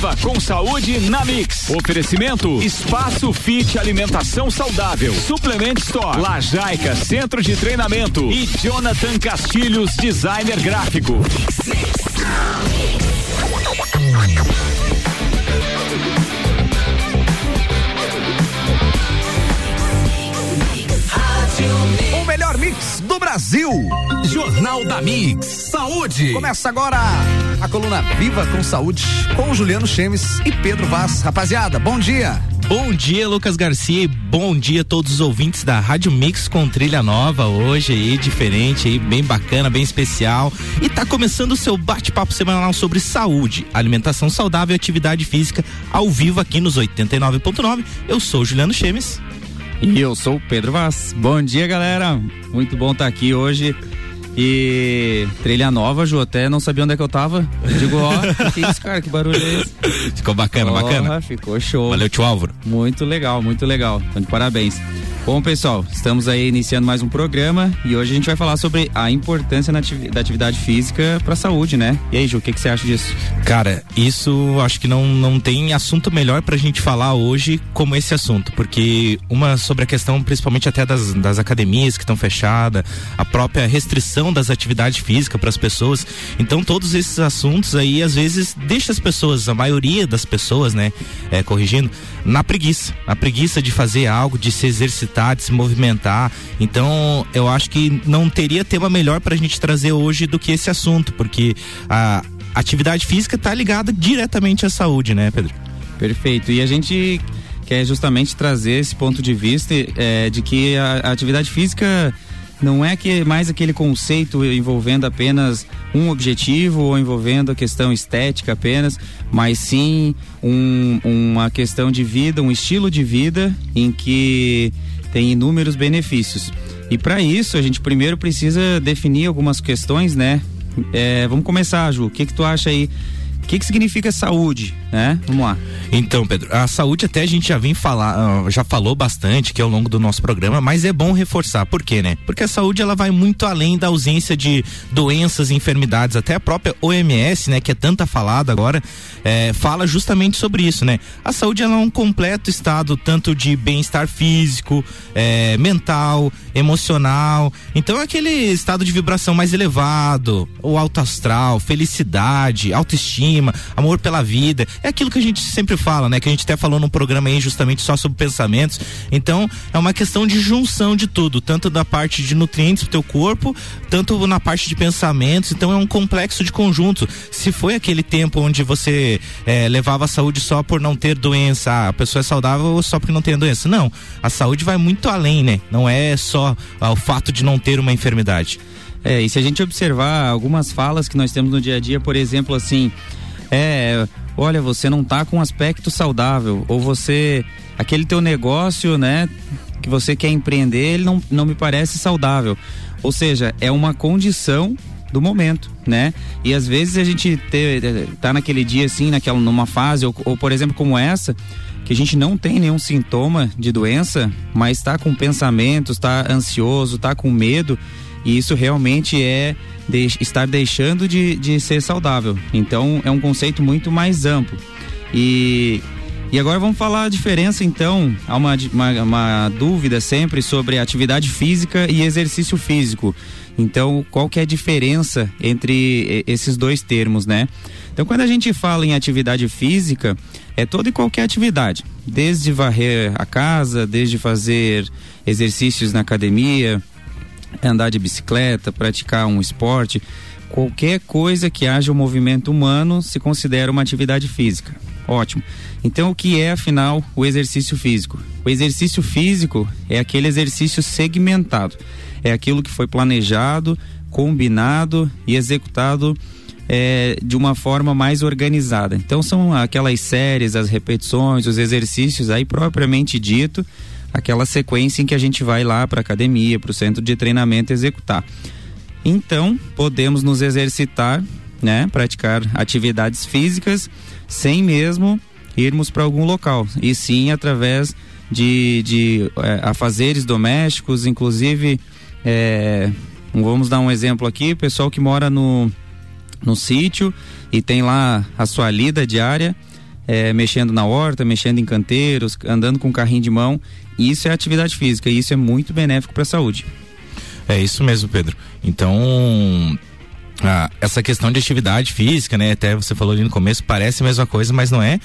Viva com saúde na Mix. Oferecimento Espaço Fit Alimentação Saudável. Suplement Store. Lajaica Centro de Treinamento. E Jonathan Castilhos Designer Gráfico. O melhor mix do Brasil. Jornal da Mix. Saúde. Começa agora a coluna Viva com Saúde com Juliano Chemes e Pedro Vaz. Rapaziada, bom dia. Bom dia, Lucas Garcia, e bom dia a todos os ouvintes da Rádio Mix com trilha nova hoje aí, diferente aí, bem bacana, bem especial. E tá começando o seu bate-papo semanal sobre saúde, alimentação saudável e atividade física ao vivo aqui nos 89.9. Eu sou Juliano Chemes. E eu sou o Pedro Vaz. Bom dia, galera. Muito bom estar tá aqui hoje. E trilha nova, Ju, até não sabia onde é que eu tava. Eu digo, ó, oh, que, é isso, cara? Que barulho é esse? Ficou bacana, oh, bacana. Ficou show. Valeu, tio Álvaro. Muito legal, muito legal. Então, de parabéns. Bom, pessoal, estamos aí iniciando mais um programa e hoje a gente vai falar sobre a importância da atividade física para a saúde, né? E aí, Ju, o que, que você acha disso? Cara, isso acho que não, não tem assunto melhor para a gente falar hoje como esse assunto, porque uma sobre a questão principalmente até das, das academias que estão fechadas, a própria restrição das atividades físicas para as pessoas. Então, todos esses assuntos aí às vezes deixa as pessoas, a maioria das pessoas, né, é, corrigindo, na preguiça, a preguiça de fazer algo, de se exercitar de se movimentar. Então, eu acho que não teria tema melhor para a gente trazer hoje do que esse assunto, porque a atividade física está ligada diretamente à saúde, né, Pedro? Perfeito. E a gente quer justamente trazer esse ponto de vista é, de que a, a atividade física não é que mais aquele conceito envolvendo apenas um objetivo ou envolvendo a questão estética apenas, mas sim um, uma questão de vida, um estilo de vida em que tem inúmeros benefícios. E para isso, a gente primeiro precisa definir algumas questões, né? É, vamos começar, Ju. O que, que tu acha aí? Que, que significa saúde, né? Vamos lá. Então, Pedro, a saúde até a gente já vem falar, ah, já falou bastante que ao longo do nosso programa, mas é bom reforçar. Por quê, né? Porque a saúde ela vai muito além da ausência de doenças e enfermidades. Até a própria OMS, né, que é tanta falada agora, é, fala justamente sobre isso, né? A saúde ela é um completo estado tanto de bem-estar físico, é, mental, emocional. Então é aquele estado de vibração mais elevado, o alto astral, felicidade, autoestima, amor pela vida. É aquilo que a gente sempre fala, né? Que a gente até falou num programa aí justamente só sobre pensamentos. Então é uma questão de junção de tudo, tanto da parte de nutrientes pro teu corpo, tanto na parte de pensamentos. Então é um complexo de conjunto. Se foi aquele tempo onde você é, levava a saúde só por não ter doença, ah, a pessoa é saudável só porque não tem doença. Não, a saúde vai muito além, né? Não é só ah, o fato de não ter uma enfermidade. É, e se a gente observar algumas falas que nós temos no dia a dia, por exemplo, assim, é, olha, você não tá com um aspecto saudável, ou você, aquele teu negócio, né, que você quer empreender, ele não, não me parece saudável. Ou seja, é uma condição do momento, né? E às vezes a gente ter, tá naquele dia assim, naquela numa fase ou, ou por exemplo como essa, que a gente não tem nenhum sintoma de doença, mas está com pensamentos, está ansioso, está com medo, e isso realmente é de, estar deixando de, de ser saudável. Então é um conceito muito mais amplo. E, e agora vamos falar a diferença então. Há uma, uma, uma dúvida sempre sobre atividade física e exercício físico. Então, qual que é a diferença entre esses dois termos, né? Então, quando a gente fala em atividade física, é toda e qualquer atividade, desde varrer a casa, desde fazer exercícios na academia, andar de bicicleta, praticar um esporte, qualquer coisa que haja um movimento humano se considera uma atividade física. Ótimo. Então, o que é, afinal, o exercício físico? O exercício físico é aquele exercício segmentado é aquilo que foi planejado, combinado e executado é, de uma forma mais organizada. Então são aquelas séries, as repetições, os exercícios aí propriamente dito, aquela sequência em que a gente vai lá para academia, para o centro de treinamento executar. Então podemos nos exercitar, né, praticar atividades físicas sem mesmo irmos para algum local e sim através de, de é, afazeres domésticos, inclusive é, vamos dar um exemplo aqui, pessoal que mora no, no sítio e tem lá a sua lida diária, é, mexendo na horta, mexendo em canteiros, andando com carrinho de mão. Isso é atividade física e isso é muito benéfico para a saúde. É isso mesmo, Pedro. Então, ah, essa questão de atividade física, né? Até você falou ali no começo, parece a mesma coisa, mas não é.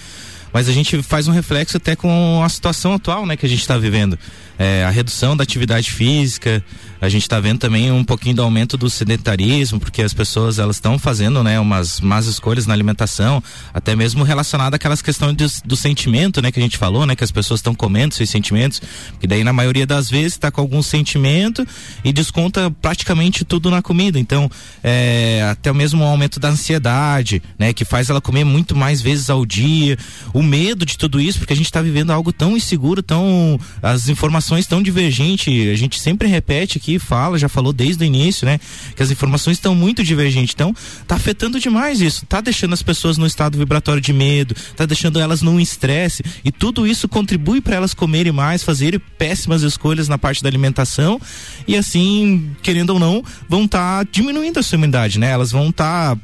Mas a gente faz um reflexo até com a situação atual, né, que a gente está vivendo. É, a redução da atividade física, a gente está vendo também um pouquinho do aumento do sedentarismo, porque as pessoas elas estão fazendo, né, umas más escolhas na alimentação, até mesmo relacionada àquelas questões do, do, sentimento, né, que a gente falou, né, que as pessoas estão comendo seus sentimentos, que daí na maioria das vezes está com algum sentimento e desconta praticamente tudo na comida. Então, é, até mesmo o aumento da ansiedade, né, que faz ela comer muito mais vezes ao dia, o medo de tudo isso, porque a gente está vivendo algo tão inseguro, tão as informações tão divergentes, a gente sempre repete aqui fala, já falou desde o início, né? Que as informações estão muito divergentes. Então, tá afetando demais isso. Tá deixando as pessoas no estado vibratório de medo, tá deixando elas num estresse. E tudo isso contribui para elas comerem mais, fazerem péssimas escolhas na parte da alimentação. E assim, querendo ou não, vão estar tá diminuindo a sua imunidade, né? Elas vão estar. Tá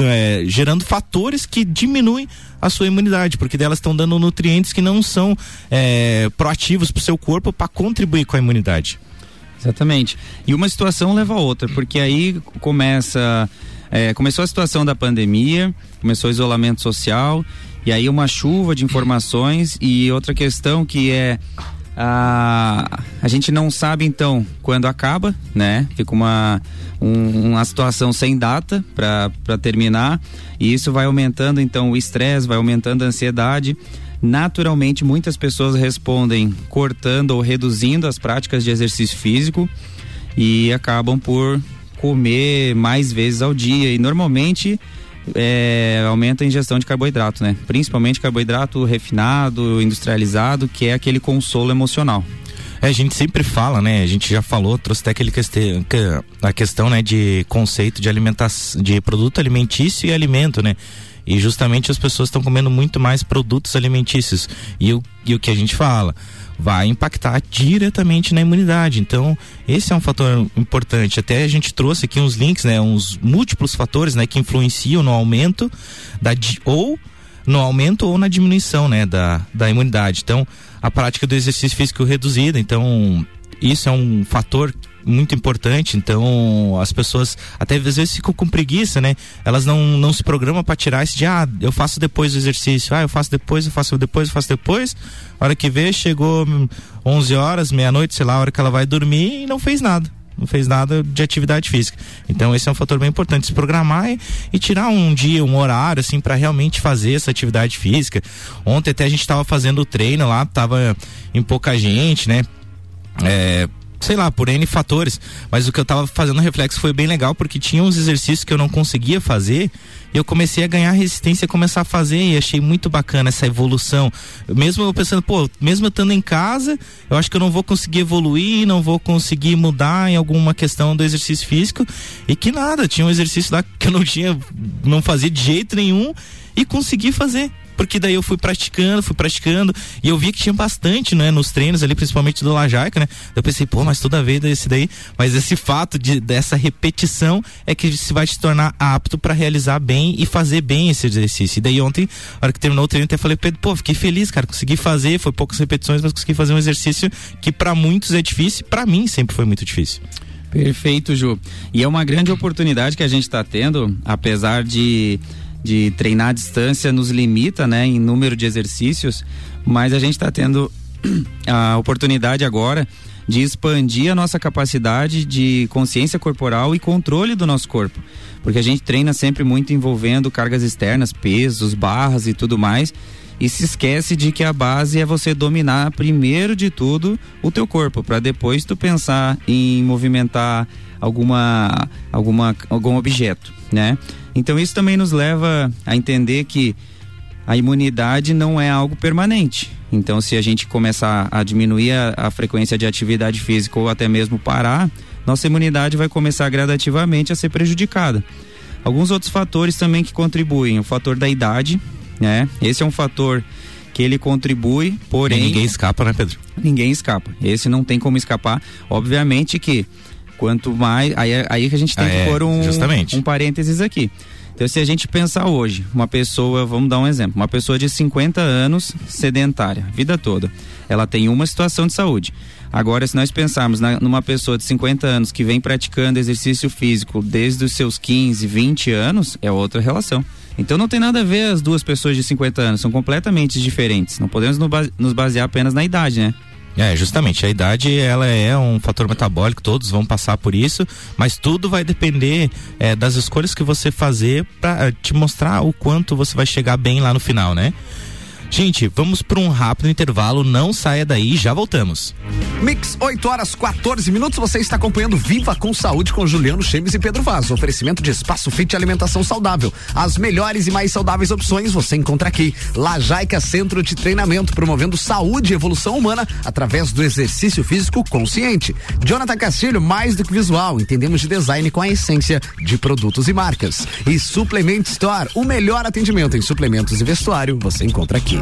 é, gerando fatores que diminuem a sua imunidade, porque delas estão dando nutrientes que não são é, proativos para o seu corpo para contribuir com a imunidade. Exatamente. E uma situação leva a outra, porque aí começa. É, começou a situação da pandemia, começou o isolamento social, e aí uma chuva de informações e outra questão que é a, a gente não sabe então quando acaba, né? Fica uma, um, uma situação sem data para terminar e isso vai aumentando então o estresse, vai aumentando a ansiedade Naturalmente, muitas pessoas respondem cortando ou reduzindo as práticas de exercício físico e acabam por comer mais vezes ao dia. E normalmente é, aumenta a ingestão de carboidrato, né? Principalmente carboidrato refinado, industrializado, que é aquele consolo emocional. É, a gente sempre fala, né? A gente já falou, trouxe até aquele questão, a questão, né, de conceito de alimentação, de produto alimentício e alimento, né? E justamente as pessoas estão comendo muito mais produtos alimentícios. E o, e o que a gente fala? vai impactar diretamente na imunidade. Então, esse é um fator importante. Até a gente trouxe aqui uns links, né, uns múltiplos fatores, né, que influenciam no aumento da ou no aumento ou na diminuição, né, da, da imunidade. Então, a prática do exercício físico reduzida, então isso é um fator muito importante, então as pessoas até às vezes ficam com preguiça, né? Elas não, não se programam para tirar esse de ah, eu faço depois do exercício, ah, eu faço depois, eu faço depois, eu faço depois. A hora que vê, chegou 11 horas, meia-noite, sei lá, a hora que ela vai dormir e não fez nada não fez nada de atividade física. Então esse é um fator bem importante, se programar e, e tirar um dia, um horário assim para realmente fazer essa atividade física. Ontem até a gente estava fazendo o treino lá, tava em pouca gente, né? É, sei lá, por N fatores. Mas o que eu tava fazendo reflexo foi bem legal, porque tinha uns exercícios que eu não conseguia fazer. E eu comecei a ganhar resistência começar a fazer. E achei muito bacana essa evolução. Mesmo eu pensando, pô, mesmo eu estando em casa, eu acho que eu não vou conseguir evoluir, não vou conseguir mudar em alguma questão do exercício físico. E que nada, tinha um exercício lá que eu não tinha, não fazia de jeito nenhum e consegui fazer porque daí eu fui praticando, fui praticando, e eu vi que tinha bastante, né, nos treinos ali, principalmente do Lajaica, né? Eu pensei, pô, mas toda vez esse daí, mas esse fato de dessa repetição é que se vai te tornar apto para realizar bem e fazer bem esse exercício. E daí ontem, na hora que terminou o treino, até falei, Pedro, pô, fiquei feliz, cara, consegui fazer, foi poucas repetições, mas consegui fazer um exercício que para muitos é difícil, para mim sempre foi muito difícil. Perfeito, Ju. E é uma grande oportunidade que a gente está tendo, apesar de de treinar à distância nos limita, né, em número de exercícios, mas a gente está tendo a oportunidade agora de expandir a nossa capacidade de consciência corporal e controle do nosso corpo. Porque a gente treina sempre muito envolvendo cargas externas, pesos, barras e tudo mais. E se esquece de que a base é você dominar primeiro de tudo o teu corpo, para depois tu pensar em movimentar alguma, alguma algum objeto, né? Então isso também nos leva a entender que a imunidade não é algo permanente. Então, se a gente começar a diminuir a, a, frequência de atividade física ou até mesmo parar, nossa imunidade vai começar gradativamente a ser prejudicada. Alguns outros fatores também que contribuem, o fator da idade, né? Esse é um fator que ele contribui, porém. E ninguém escapa, né, Pedro? Ninguém escapa. Esse não tem como escapar. Obviamente que Quanto mais. Aí, aí que a gente tem ah, que é, pôr um, um parênteses aqui. Então, se a gente pensar hoje, uma pessoa, vamos dar um exemplo, uma pessoa de 50 anos, sedentária, vida toda, ela tem uma situação de saúde. Agora, se nós pensarmos na, numa pessoa de 50 anos que vem praticando exercício físico desde os seus 15, 20 anos, é outra relação. Então não tem nada a ver as duas pessoas de 50 anos, são completamente diferentes. Não podemos nos basear apenas na idade, né? É, justamente, a idade ela é um fator metabólico, todos vão passar por isso, mas tudo vai depender é, das escolhas que você fazer para te mostrar o quanto você vai chegar bem lá no final, né? Gente, vamos para um rápido intervalo, não saia daí, já voltamos. Mix 8 horas 14 minutos, você está acompanhando Viva com Saúde com Juliano Chemes e Pedro Vaz. Oferecimento de espaço fit e alimentação saudável. As melhores e mais saudáveis opções você encontra aqui. Lajaica Centro de Treinamento, promovendo saúde e evolução humana através do exercício físico consciente. Jonathan Castilho, mais do que visual, entendemos de design com a essência de produtos e marcas. E Suplement Store, o melhor atendimento em suplementos e vestuário, você encontra aqui.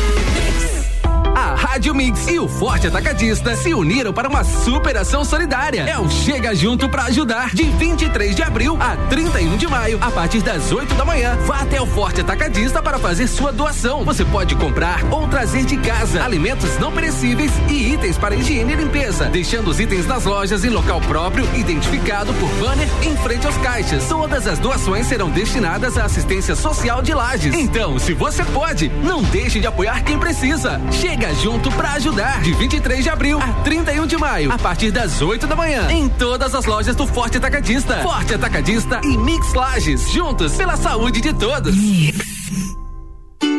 Rádio Mix e o Forte Atacadista se uniram para uma super ação solidária. É o Chega Junto para ajudar. De 23 de abril a 31 de maio, a partir das 8 da manhã, vá até o Forte Atacadista para fazer sua doação. Você pode comprar ou trazer de casa alimentos não perecíveis e itens para higiene e limpeza, deixando os itens nas lojas em local próprio, identificado por banner em frente aos caixas. Todas as doações serão destinadas à assistência social de lajes. Então, se você pode, não deixe de apoiar quem precisa. Chega Chega junto para ajudar. De 23 de abril a 31 de maio, a partir das 8 da manhã, em todas as lojas do Forte Atacadista. Forte Atacadista e Mix Lages, juntos pela saúde de todos. Mix.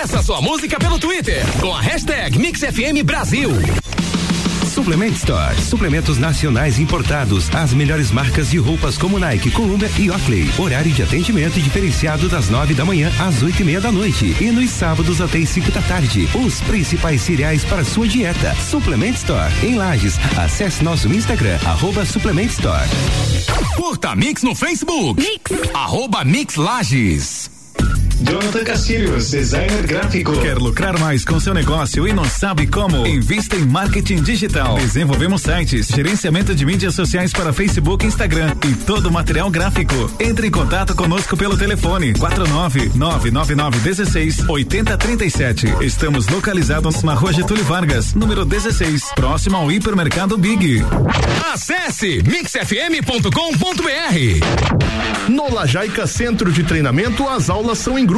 Peça sua música pelo Twitter com a hashtag MixFM Brasil. Suplement Store. Suplementos nacionais importados. As melhores marcas de roupas como Nike, Columbia e Oakley. Horário de atendimento diferenciado das nove da manhã às oito e meia da noite. E nos sábados até as cinco da tarde. Os principais cereais para sua dieta. Suplement Store. Em Lages. Acesse nosso Instagram, arroba Suplement Store. Curta Mix no Facebook. Mix. Arroba Mix Lages. Jonathan Castilhos, designer gráfico. Quer lucrar mais com seu negócio e não sabe como? Invista em marketing digital. Desenvolvemos sites, gerenciamento de mídias sociais para Facebook, Instagram e todo o material gráfico. Entre em contato conosco pelo telefone 49 999 16 8037. Estamos localizados na Rua Getúlio Vargas, número 16, próximo ao hipermercado Big. Acesse mixfm.com.br. No Lajaica Centro de Treinamento, as aulas são em grupo,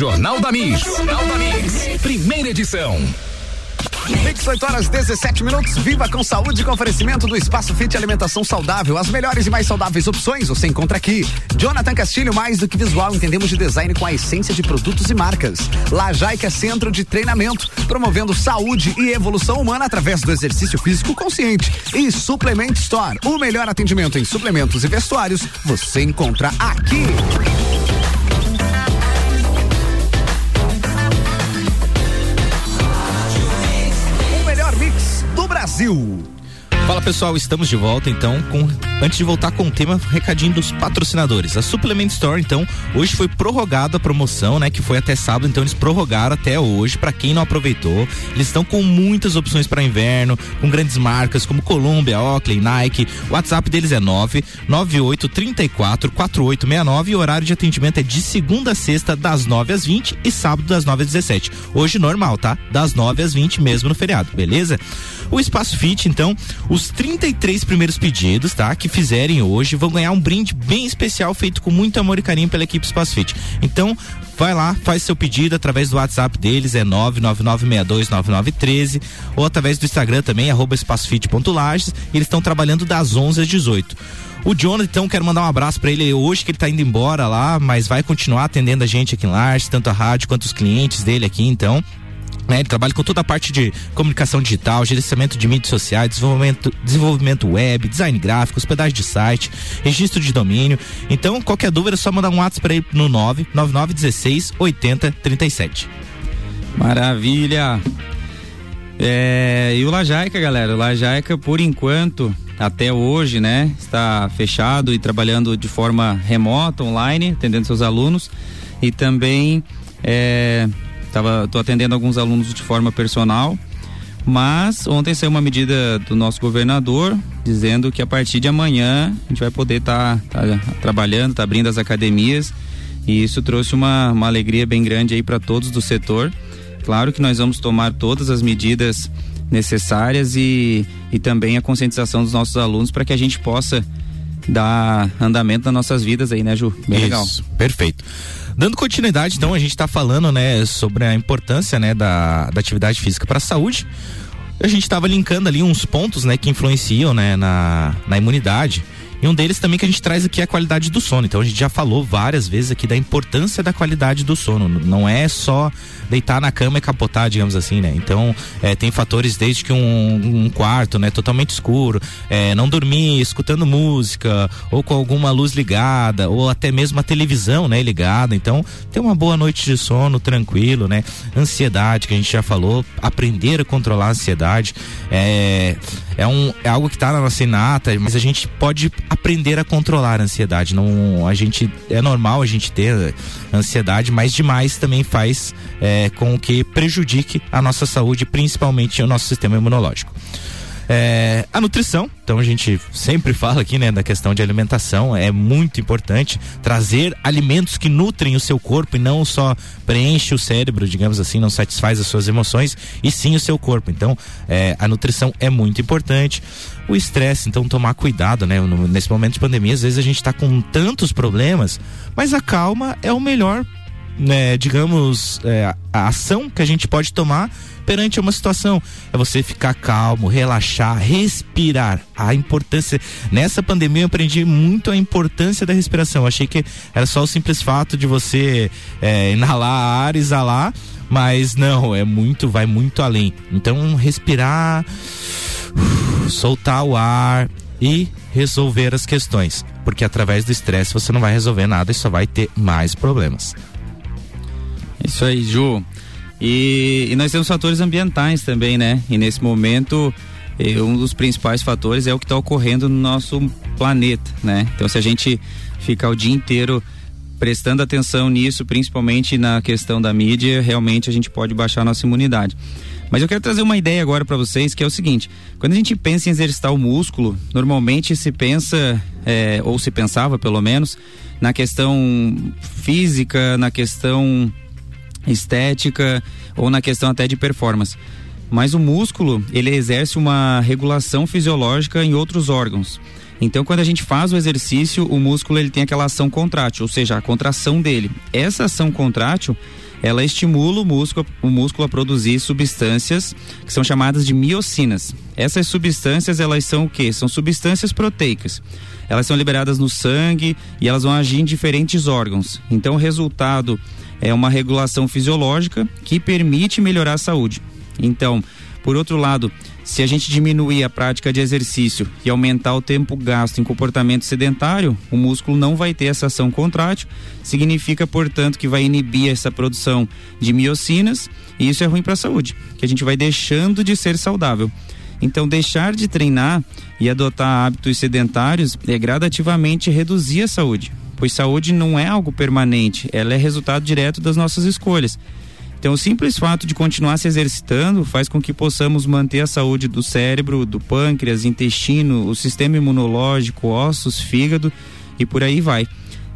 Jornal da Mix. Jornal da Mix. Primeira edição. Mix 8 horas 17 minutos. Viva com saúde com oferecimento do Espaço Fit Alimentação Saudável. As melhores e mais saudáveis opções você encontra aqui. Jonathan Castilho, mais do que visual, entendemos de design com a essência de produtos e marcas. Lajaica Centro de Treinamento, promovendo saúde e evolução humana através do exercício físico consciente. E Suplement Store, o melhor atendimento em suplementos e vestuários você encontra aqui. Brasil. Fala pessoal, estamos de volta então com antes de voltar com o tema recadinho dos patrocinadores. A Supplement Store então hoje foi prorrogada a promoção, né, que foi até sábado, então eles prorrogaram até hoje para quem não aproveitou. Eles estão com muitas opções para inverno, com grandes marcas como Columbia, Oakley, Nike. O WhatsApp deles é 998 34 4869 e o horário de atendimento é de segunda a sexta das 9 às 20 e sábado das 9 às 17. Hoje normal, tá? Das 9 às 20 mesmo no feriado, beleza? O Espaço Fit, então, os 33 primeiros pedidos, tá? Que fizerem hoje vão ganhar um brinde bem especial feito com muito amor e carinho pela equipe Espaço Fit. Então, vai lá, faz seu pedido através do WhatsApp deles, é 999629913 ou através do Instagram também, arroba espacofit.lages. Eles estão trabalhando das 11 às 18. O Jonathan, então, quero mandar um abraço para ele hoje, que ele tá indo embora lá, mas vai continuar atendendo a gente aqui em Lages, tanto a rádio quanto os clientes dele aqui, então. Né, ele trabalha com toda a parte de comunicação digital, gerenciamento de mídias sociais, desenvolvimento, desenvolvimento web, design gráfico, hospedagem de site, registro de domínio. Então, qualquer dúvida é só mandar um WhatsApp para ele no 99916 8037. Maravilha! É, e o Lajaica, galera, o Lajaica, por enquanto, até hoje, né, está fechado e trabalhando de forma remota, online, atendendo seus alunos e também é, Tava, tô atendendo alguns alunos de forma personal, mas ontem saiu uma medida do nosso governador dizendo que a partir de amanhã a gente vai poder estar tá, tá trabalhando, tá abrindo as academias e isso trouxe uma, uma alegria bem grande aí para todos do setor. Claro que nós vamos tomar todas as medidas necessárias e, e também a conscientização dos nossos alunos para que a gente possa dar andamento nas nossas vidas aí, né, Ju? Bem Isso, legal. Perfeito. Dando continuidade, então, a gente está falando, né, sobre a importância, né, da, da atividade física para a saúde. A gente estava linkando ali uns pontos, né, que influenciam, né, na, na imunidade. E um deles também que a gente traz aqui é a qualidade do sono. Então a gente já falou várias vezes aqui da importância da qualidade do sono. Não é só deitar na cama e capotar, digamos assim, né? Então é, tem fatores desde que um, um quarto, né, totalmente escuro, é, não dormir escutando música ou com alguma luz ligada ou até mesmo a televisão, né, ligada. Então ter uma boa noite de sono tranquilo, né? Ansiedade que a gente já falou, aprender a controlar a ansiedade é é um é algo que está na nossa inata, mas a gente pode aprender a controlar a ansiedade. Não, a gente é normal a gente ter ansiedade, mas demais também faz é, com que prejudique a nossa saúde, principalmente o nosso sistema imunológico. É, a nutrição, então a gente sempre fala aqui, né, da questão de alimentação, é muito importante trazer alimentos que nutrem o seu corpo e não só preenche o cérebro, digamos assim, não satisfaz as suas emoções e sim o seu corpo. Então, é, a nutrição é muito importante. O estresse, então tomar cuidado, né? Nesse momento de pandemia, às vezes a gente está com tantos problemas, mas a calma é o melhor né, digamos, é, a ação que a gente pode tomar perante uma situação. É você ficar calmo, relaxar, respirar. A importância. Nessa pandemia eu aprendi muito a importância da respiração. Eu achei que era só o simples fato de você é, inalar ar, exalar. Mas não, é muito, vai muito além. Então, respirar, soltar o ar e resolver as questões. Porque através do estresse você não vai resolver nada e só vai ter mais problemas. Isso aí, Ju. E, e, nós temos fatores ambientais também, né? E nesse momento, eh, um dos principais fatores é o que está ocorrendo no nosso planeta, né? Então, se a gente ficar o dia inteiro prestando atenção nisso, principalmente na questão da mídia, realmente a gente pode baixar a nossa imunidade. Mas eu quero trazer uma ideia agora para vocês que é o seguinte: quando a gente pensa em exercitar o músculo, normalmente se pensa, é, ou se pensava pelo menos, na questão física, na questão estética ou na questão até de performance. Mas o músculo, ele exerce uma regulação fisiológica em outros órgãos. Então, quando a gente faz o exercício, o músculo ele tem aquela ação contrátil, ou seja, a contração dele. Essa ação contrátil, ela estimula o músculo, o músculo a produzir substâncias que são chamadas de miocinas. Essas substâncias, elas são o quê? São substâncias proteicas. Elas são liberadas no sangue e elas vão agir em diferentes órgãos. Então, o resultado é uma regulação fisiológica que permite melhorar a saúde. Então, por outro lado, se a gente diminuir a prática de exercício e aumentar o tempo gasto em comportamento sedentário, o músculo não vai ter essa ação contrátil, significa, portanto, que vai inibir essa produção de miocinas e isso é ruim para a saúde, que a gente vai deixando de ser saudável. Então, deixar de treinar e adotar hábitos sedentários é gradativamente reduzir a saúde, pois saúde não é algo permanente, ela é resultado direto das nossas escolhas. Então, o simples fato de continuar se exercitando faz com que possamos manter a saúde do cérebro, do pâncreas, intestino, o sistema imunológico, ossos, fígado e por aí vai.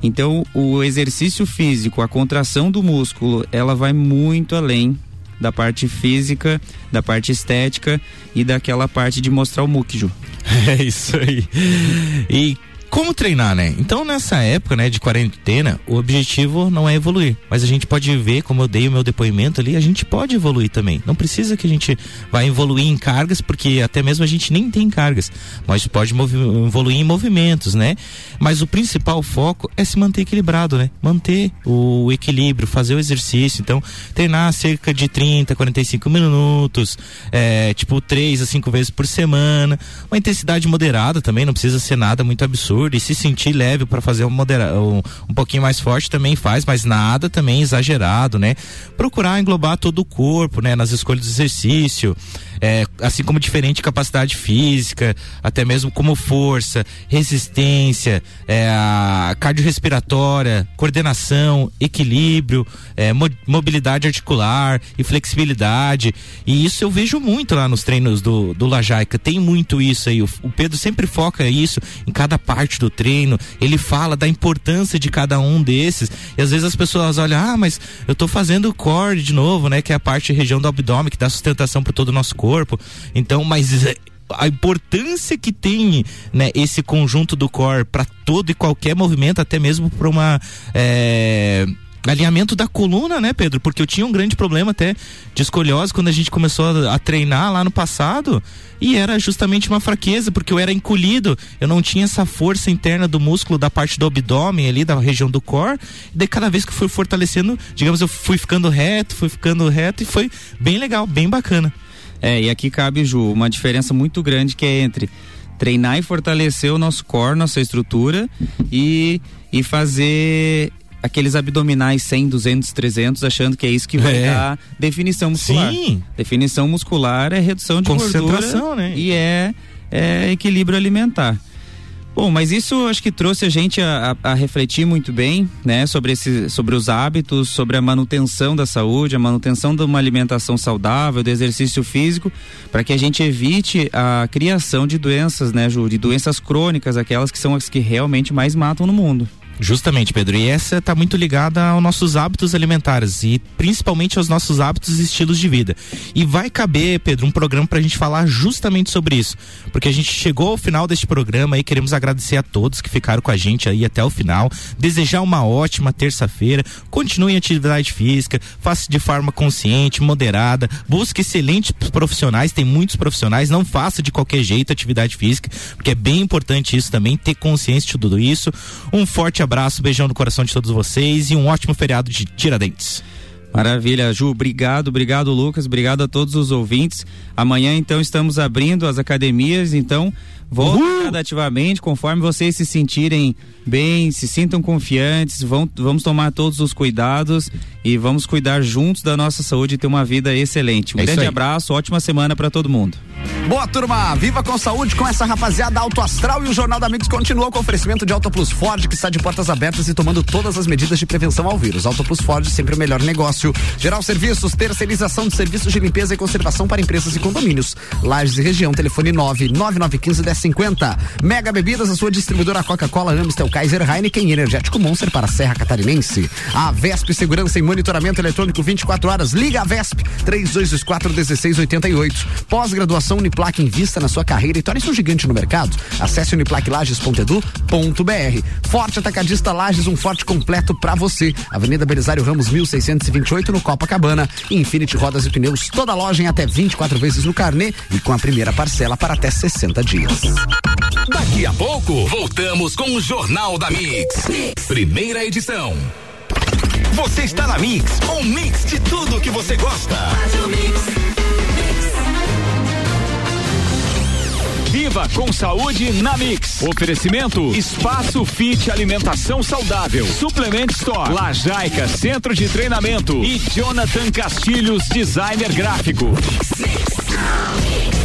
Então, o exercício físico, a contração do músculo, ela vai muito além da parte física, da parte estética e daquela parte de mostrar o muquiju. É isso aí. E como treinar, né? Então, nessa época, né, de quarentena, o objetivo não é evoluir, mas a gente pode ver, como eu dei o meu depoimento ali, a gente pode evoluir também. Não precisa que a gente vá evoluir em cargas, porque até mesmo a gente nem tem cargas, mas pode evoluir em movimentos, né? Mas o principal foco é se manter equilibrado, né? Manter o equilíbrio, fazer o exercício. Então, treinar cerca de 30, 45 minutos, é, tipo 3 a 5 vezes por semana, uma intensidade moderada também, não precisa ser nada muito absurdo absurdo e se sentir leve para fazer um, um, um pouquinho mais forte também faz, mas nada também exagerado, né? Procurar englobar todo o corpo, né? Nas escolhas do exercício, é, assim como diferente capacidade física, até mesmo como força, resistência, é, a cardiorrespiratória, coordenação, equilíbrio, é, mo mobilidade articular e flexibilidade. E isso eu vejo muito lá nos treinos do, do Lajaica. Tem muito isso aí. O, o Pedro sempre foca isso em cada parte do treino, ele fala da importância de cada um desses. E às vezes as pessoas olham, ah, mas eu tô fazendo o core de novo, né? Que é a parte região do abdômen, que dá sustentação para todo o nosso corpo. Então, mas é, a importância que tem né, esse conjunto do core para todo e qualquer movimento, até mesmo para uma é, alinhamento da coluna, né, Pedro? Porque eu tinha um grande problema até de escoliose quando a gente começou a, a, treinar lá no passado e era justamente uma fraqueza, porque eu era encolhido, eu não tinha essa força interna do músculo da parte do abdômen ali, da região do core. E daí cada vez que eu fui fortalecendo, digamos, eu fui ficando reto, fui ficando reto e foi bem legal, bem bacana. É, e aqui cabe, Ju, uma diferença muito grande que é entre treinar e fortalecer o nosso core, nossa estrutura e, e fazer aqueles abdominais 100, 200, 300, achando que é isso que vai é. dar definição muscular. Sim. Definição muscular é redução de gordura né? e é, é equilíbrio alimentar. Bom, mas isso acho que trouxe a gente a, a, a, refletir muito bem, né, sobre, esse, sobre os hábitos, sobre a manutenção da saúde, a manutenção de uma alimentação saudável, do exercício físico, para que a gente evite a criação de doenças, né, de doenças crônicas, aquelas que são as que realmente mais matam no mundo. Justamente, Pedro. E essa está muito ligada aos nossos hábitos alimentares e principalmente aos nossos hábitos e estilos de vida. E vai caber, Pedro, um programa para a gente falar justamente sobre isso. Porque a gente chegou ao final deste programa e queremos agradecer a todos que ficaram com a gente aí até o final. Desejar uma ótima terça-feira. Continue em atividade física, faça de forma consciente, moderada. Busque excelentes profissionais, tem muitos profissionais. Não faça de qualquer jeito atividade física, porque é bem importante isso também, ter consciência de tudo isso. Um forte abraço, beijão no coração de todos vocês e um ótimo feriado de Tiradentes. Maravilha, Ju, obrigado, obrigado Lucas, obrigado a todos os ouvintes. Amanhã então estamos abrindo as academias, então voltem gradativamente, conforme vocês se sentirem bem, se sintam confiantes, vão, vamos tomar todos os cuidados e vamos cuidar juntos da nossa saúde e ter uma vida excelente. Um é grande abraço, ótima semana para todo mundo. Boa turma, viva com saúde com essa rapaziada Alto Astral e o Jornal da Amigos continua com oferecimento de Auto Plus Ford que está de portas abertas e tomando todas as medidas de prevenção ao vírus. Auto Plus Ford sempre o melhor negócio. Geral Serviços, terceirização de serviços de limpeza e conservação para empresas e condomínios. Lages e região, telefone 99915 1050. Mega Bebidas, a sua distribuidora Coca-Cola, Amstel, Kaiser, Heineken e Energético Monster para a Serra Catarinense. A Vesp Segurança e Monitoramento Eletrônico 24 horas. Liga a Vesp 3224 1688. Pós-graduação Uniplac invista na sua carreira e torne-se um gigante no mercado. Acesse uniplaclages.edu.br. Forte Atacadista Lages, um forte completo para você. Avenida Belisário Ramos 1628 no Copacabana. Infinity Rodas e Pneus, toda loja em até 24 vezes no carnê e com a primeira parcela para até 60 dias. Daqui a pouco, voltamos com o Jornal da mix. Primeira edição. Você está na Mix, um mix de tudo que você gosta. Viva com saúde na Mix. Oferecimento Espaço Fit Alimentação Saudável. Suplement Store. Lajaica Centro de Treinamento. E Jonathan Castilhos Designer Gráfico. Mix, mix.